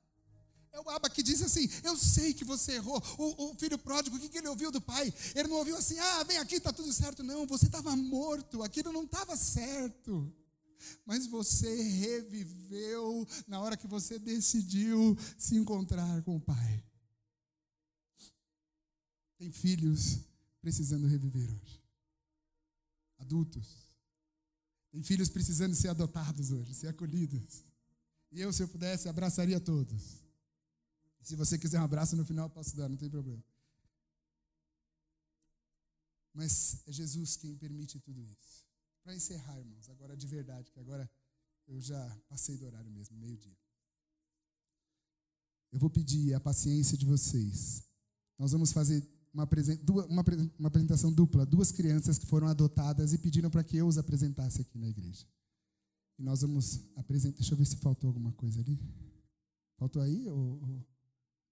É o Abba que diz assim: Eu sei que você errou. O, o filho pródigo, o que, que, ele ouviu do pai? Ele não ouviu assim: Ah, vem aqui, está tudo certo. Não, você estava morto, aquilo não estava certo. Mas você reviveu na hora que você decidiu se encontrar com o pai. Tem filhos precisando reviver hoje. Adultos. Tem filhos precisando ser adotados hoje, ser acolhidos. E eu, se eu pudesse, abraçaria todos. Se você quiser um abraço no final, eu posso dar, não tem problema. Mas é Jesus quem permite tudo isso. Para encerrar, irmãos, agora de verdade, que agora eu já passei do horário mesmo, meio-dia. Eu vou pedir a paciência de vocês. Nós vamos fazer uma, uma, apresentação dupla. Duas crianças que foram adotadas e pediram para que eu os apresentasse aqui na igreja. E nós vamos apresentar. Deixa eu ver se faltou alguma coisa ali. Faltou aí? Ou...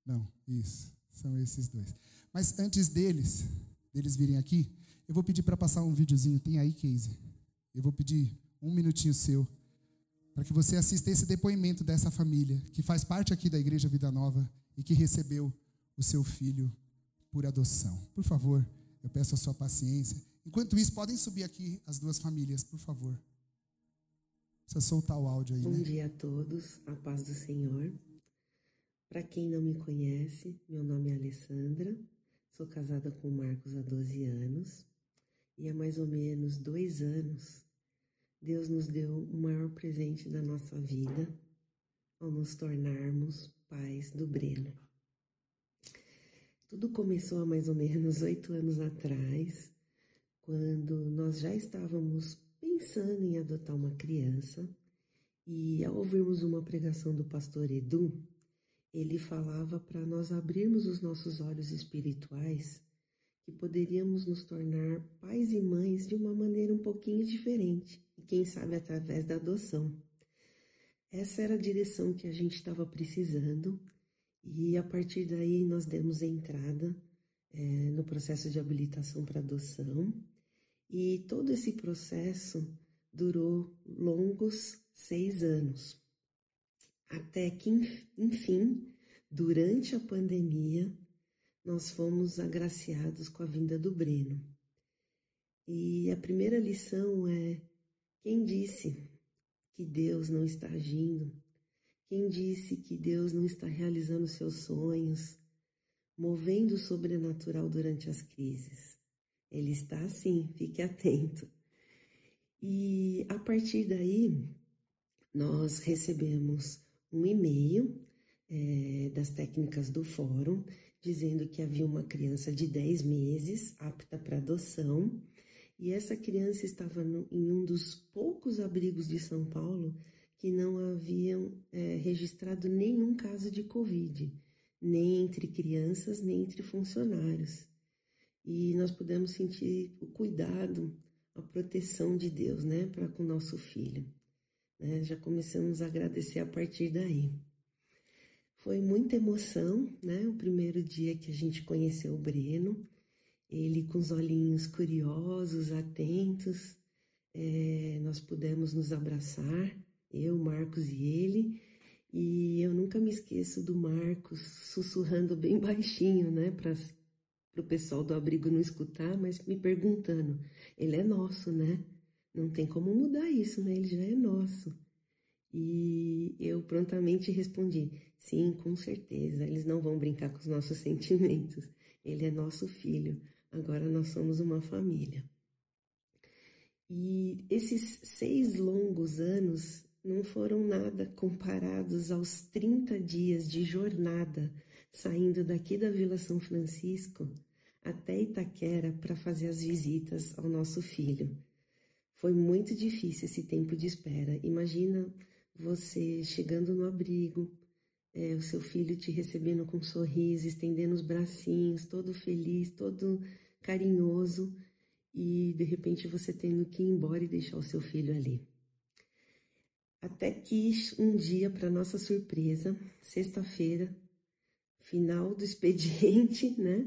Não, isso. São esses dois. Mas antes deles, deles virem aqui, eu vou pedir para passar um videozinho. Tem aí, Casey? Eu vou pedir um minutinho seu para que você assista esse depoimento dessa família que faz parte aqui da Igreja Vida Nova e que recebeu o seu filho por adoção. Por favor, eu peço a sua paciência. Enquanto isso, podem subir aqui as duas famílias, por favor. Precisa soltar o áudio aí. Bom né? dia a todos, a paz do Senhor. Para quem não me conhece, meu nome é Alessandra, sou casada com o Marcos há 12 anos e há mais ou menos dois anos Deus nos deu o maior presente da nossa vida ao nos tornarmos pais do Breno. Tudo começou há mais ou menos [LAUGHS] oito anos atrás, quando nós já estávamos pensando em adotar uma criança e ao ouvirmos uma pregação do pastor Edu, ele falava para nós abrirmos os nossos olhos espirituais poderíamos nos tornar pais e mães de uma maneira um pouquinho diferente, e quem sabe através da adoção. Essa era a direção que a gente estava precisando, e a partir daí nós demos entrada é, no processo de habilitação para adoção, e todo esse processo durou longos seis anos até que, enfim, durante a pandemia, nós fomos agraciados com a vinda do Breno. E a primeira lição é: quem disse que Deus não está agindo? Quem disse que Deus não está realizando seus sonhos, movendo o sobrenatural durante as crises? Ele está sim, fique atento. E a partir daí, nós recebemos um e-mail é, das técnicas do fórum dizendo que havia uma criança de 10 meses apta para adoção e essa criança estava no, em um dos poucos abrigos de São Paulo que não haviam é, registrado nenhum caso de Covid, nem entre crianças, nem entre funcionários. E nós pudemos sentir o cuidado, a proteção de Deus, né, para com nosso filho. Né? Já começamos a agradecer a partir daí. Foi muita emoção, né? O primeiro dia que a gente conheceu o Breno, ele com os olhinhos curiosos, atentos, é, nós pudemos nos abraçar, eu, Marcos e ele, e eu nunca me esqueço do Marcos sussurrando bem [LAUGHS] baixinho, né, para o pessoal do abrigo não escutar, mas me perguntando: ele é nosso, né? Não tem como mudar isso, né? Ele já é nosso. E eu prontamente respondi: sim, com certeza, eles não vão brincar com os nossos [LAUGHS] sentimentos. Ele é nosso filho, agora nós somos uma família. E esses seis longos anos não foram nada comparados aos 30 dias de jornada saindo daqui da Vila São Francisco até Itaquera para fazer as visitas ao nosso filho. Foi muito difícil esse tempo de espera. Imagina você chegando no abrigo, é, o seu filho te recebendo com um sorriso, estendendo os bracinhos, todo feliz, todo carinhoso, e de repente você tendo que ir embora e deixar o seu filho ali. Até que um dia, para nossa surpresa, sexta-feira, final do expediente, [LAUGHS] né?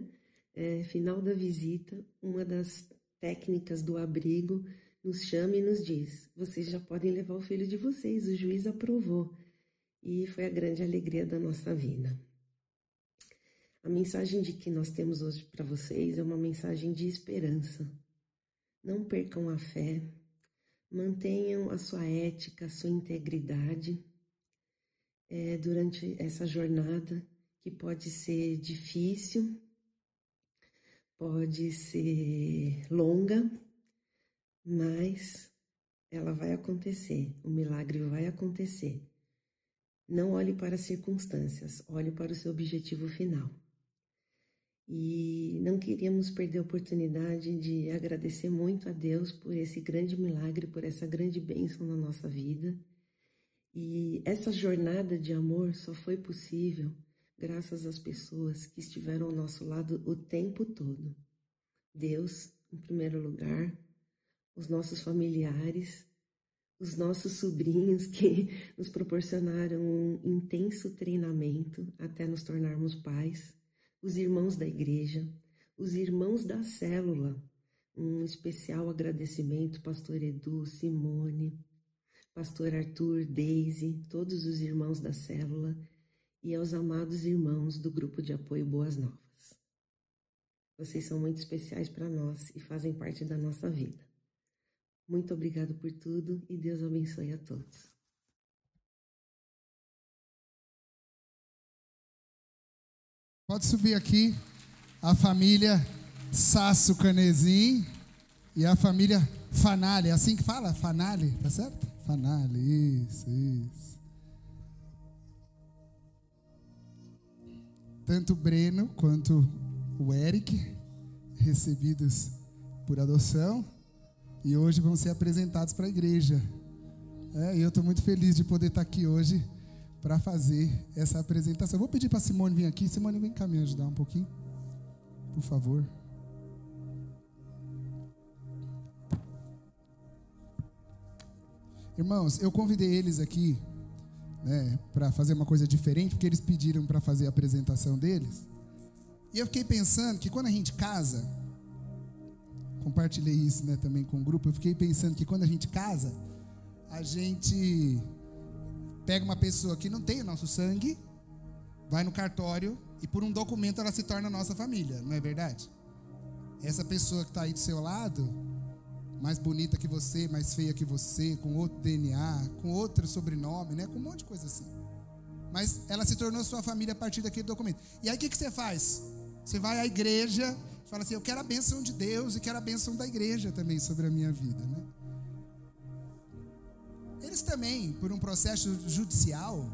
É, final da visita, uma das técnicas do abrigo nos chama e nos diz: vocês já podem levar o filho de vocês, o juiz aprovou. E foi a grande alegria da nossa vida. A mensagem de que nós temos hoje para vocês é uma mensagem de esperança. Não percam a fé, mantenham a sua ética, a sua integridade é, durante essa jornada que pode ser difícil, pode ser longa, mas ela vai acontecer, o milagre vai acontecer. Não olhe para as circunstâncias, olhe para o seu objetivo final. E não queríamos perder a oportunidade de agradecer muito a Deus por esse grande milagre, por essa grande bênção na nossa vida. E essa jornada de amor só foi possível graças às pessoas que estiveram ao nosso lado o tempo todo. Deus, em primeiro lugar, os nossos familiares, os nossos sobrinhos que [LAUGHS] nos proporcionaram um intenso treinamento até nos tornarmos pais os irmãos da igreja, os irmãos da célula. Um especial agradecimento, pastor Edu, Simone, pastor Arthur, Daisy, todos os irmãos da célula e aos amados irmãos do grupo de apoio Boas Novas. Vocês são muito especiais para nós e fazem parte da nossa vida. Muito obrigado por tudo e Deus abençoe a todos. Pode subir aqui a família Sasso Canezin e a família Fanali. É assim que fala? Fanali, tá certo? Fanali, isso, isso. Tanto o Breno quanto o Eric, recebidos por adoção, e hoje vão ser apresentados para a igreja. É, e eu estou muito feliz de poder estar aqui hoje para fazer essa apresentação. Vou pedir para Simone vir aqui. Simone, vem cá me ajudar um pouquinho, por favor. Irmãos, eu convidei eles aqui né, para fazer uma coisa diferente, porque eles pediram para fazer a apresentação deles. E eu fiquei pensando que quando a gente casa, compartilhei isso né, também com o grupo, eu fiquei pensando que quando a gente casa, a gente pega uma pessoa que não tem o nosso sangue, vai no cartório e por um documento ela se torna nossa família, não é verdade? Essa pessoa que está aí do seu lado, mais bonita que você, mais feia que você, com outro DNA, com outro sobrenome, né? com um monte de coisa assim. Mas ela se tornou sua família a partir daquele documento. E aí o que, que você faz? Você vai à igreja, fala assim: Eu quero a bênção de Deus e quero a bênção da igreja também sobre a minha vida. Né? Eles também, por um processo judicial,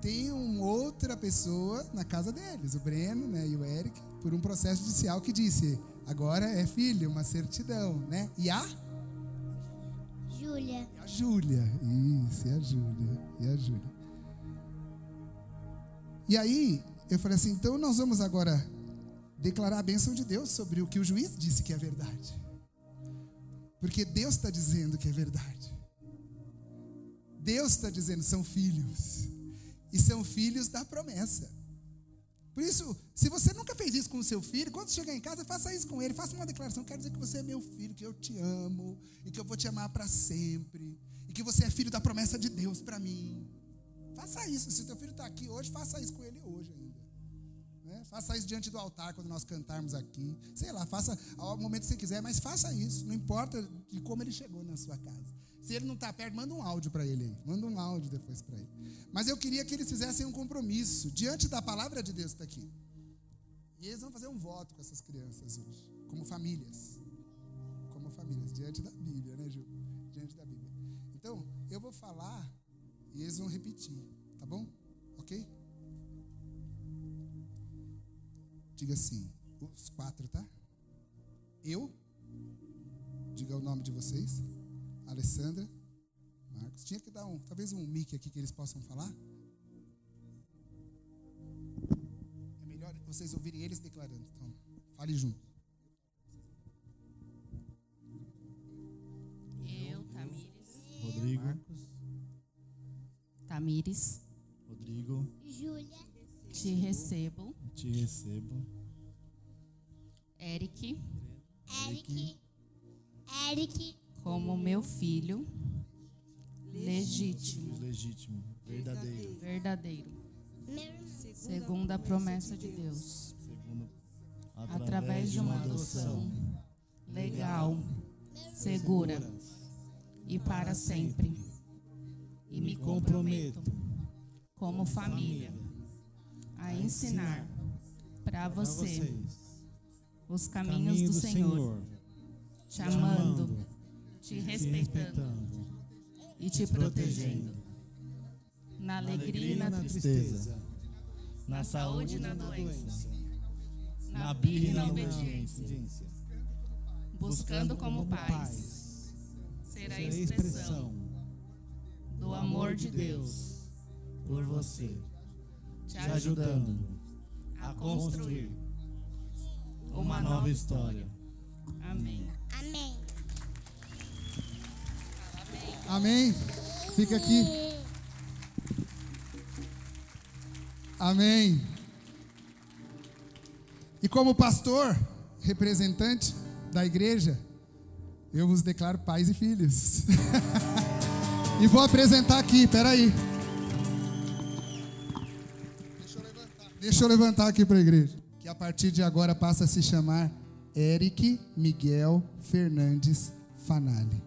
tem uma outra pessoa na casa deles, o Breno né, e o Eric, por um processo judicial que disse: agora é filho, uma certidão, né? E a? Júlia. E a Júlia, isso, e a Júlia, e a Júlia. E aí, eu falei assim: então nós vamos agora declarar a bênção de Deus sobre o que o juiz disse que é verdade. Porque Deus está dizendo que é verdade. Deus está dizendo, são filhos. e são filhos da promessa. Por isso, se você nunca fez isso com o seu filho, quando chegar em casa, faça isso com ele. Faça uma declaração. Quero dizer que você é meu filho, que eu te amo e que eu vou te amar para sempre. E que você é filho da promessa de Deus para mim. Faça isso. Se teu filho está aqui hoje, faça isso com ele hoje? Faça isso diante do altar quando nós cantarmos aqui. Sei lá, faça ao momento que você quiser, mas faça isso. Não importa de como ele chegou na sua casa. Se ele não está perto, manda um áudio para ele aí. Manda um áudio depois para ele. Mas eu queria que eles fizessem um compromisso diante da palavra de Deus que está aqui. E eles vão fazer um voto com essas crianças hoje, como famílias. Como famílias, diante da Bíblia, né, Ju? Diante da Bíblia. Então, eu vou falar e eles vão repetir, tá bom? Ok? Diga assim, os quatro, tá? Eu, diga o nome de vocês. Alessandra, Marcos. Tinha que dar um, talvez um mic aqui que eles possam falar. É melhor vocês ouvirem eles declarando. Então, fale junto. Eu, Tamires. Rodrigo. Marcos. Tamires. Rodrigo. Júlia. Te recebo. Te recebo. Eric. Eric. Eric. Como meu filho legítimo, legítimo, verdadeiro, verdadeiro, segundo a promessa de Deus, através de uma adoção legal, segura e para sempre. E me comprometo, como família, a ensinar para vocês. Os caminhos do Senhor, chamando te respeitando e te protegendo. Na alegria e na tristeza, na saúde e na doença, na birra e na obediência, buscando como paz ser a expressão do amor de Deus por você, te ajudando a construir uma nova história. Amém. Amém. Amém? Fica aqui. Amém. E como pastor, representante da igreja, eu vos declaro pais e filhos. [LAUGHS] e vou apresentar aqui, peraí. Deixa eu levantar aqui para a igreja. Que a partir de agora passa a se chamar Eric Miguel Fernandes Fanali.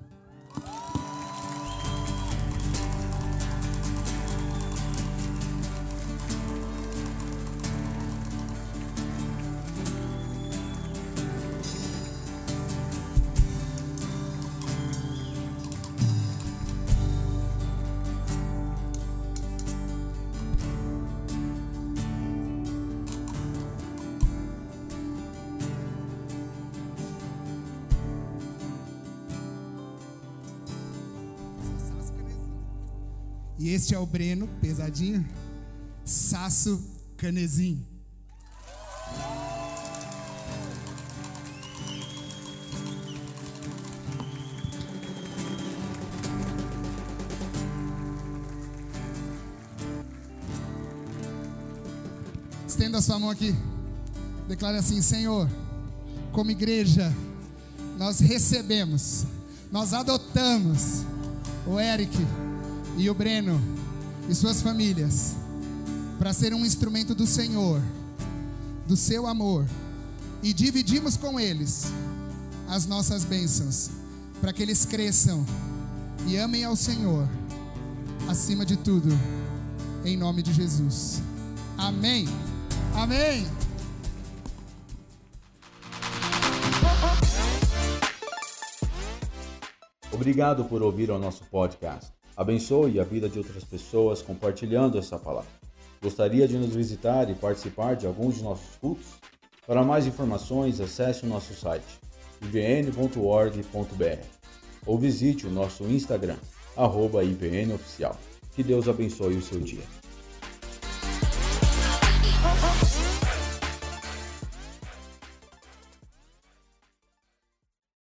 E este é o Breno, pesadinho, Sasso Canezinho. Estenda sua mão aqui. Declare assim: Senhor, como igreja, nós recebemos, nós adotamos o Eric e o Breno e suas famílias para ser um instrumento do Senhor, do seu amor, e dividimos com eles as nossas bênçãos, para que eles cresçam e amem ao Senhor acima de tudo, em nome de Jesus. Amém. Amém. Obrigado por ouvir o nosso podcast. Abençoe a vida de outras pessoas compartilhando essa palavra. Gostaria de nos visitar e participar de alguns de nossos cultos? Para mais informações, acesse o nosso site ibn.org.br ou visite o nosso Instagram, arroba IBNOficial. Que Deus abençoe o seu dia.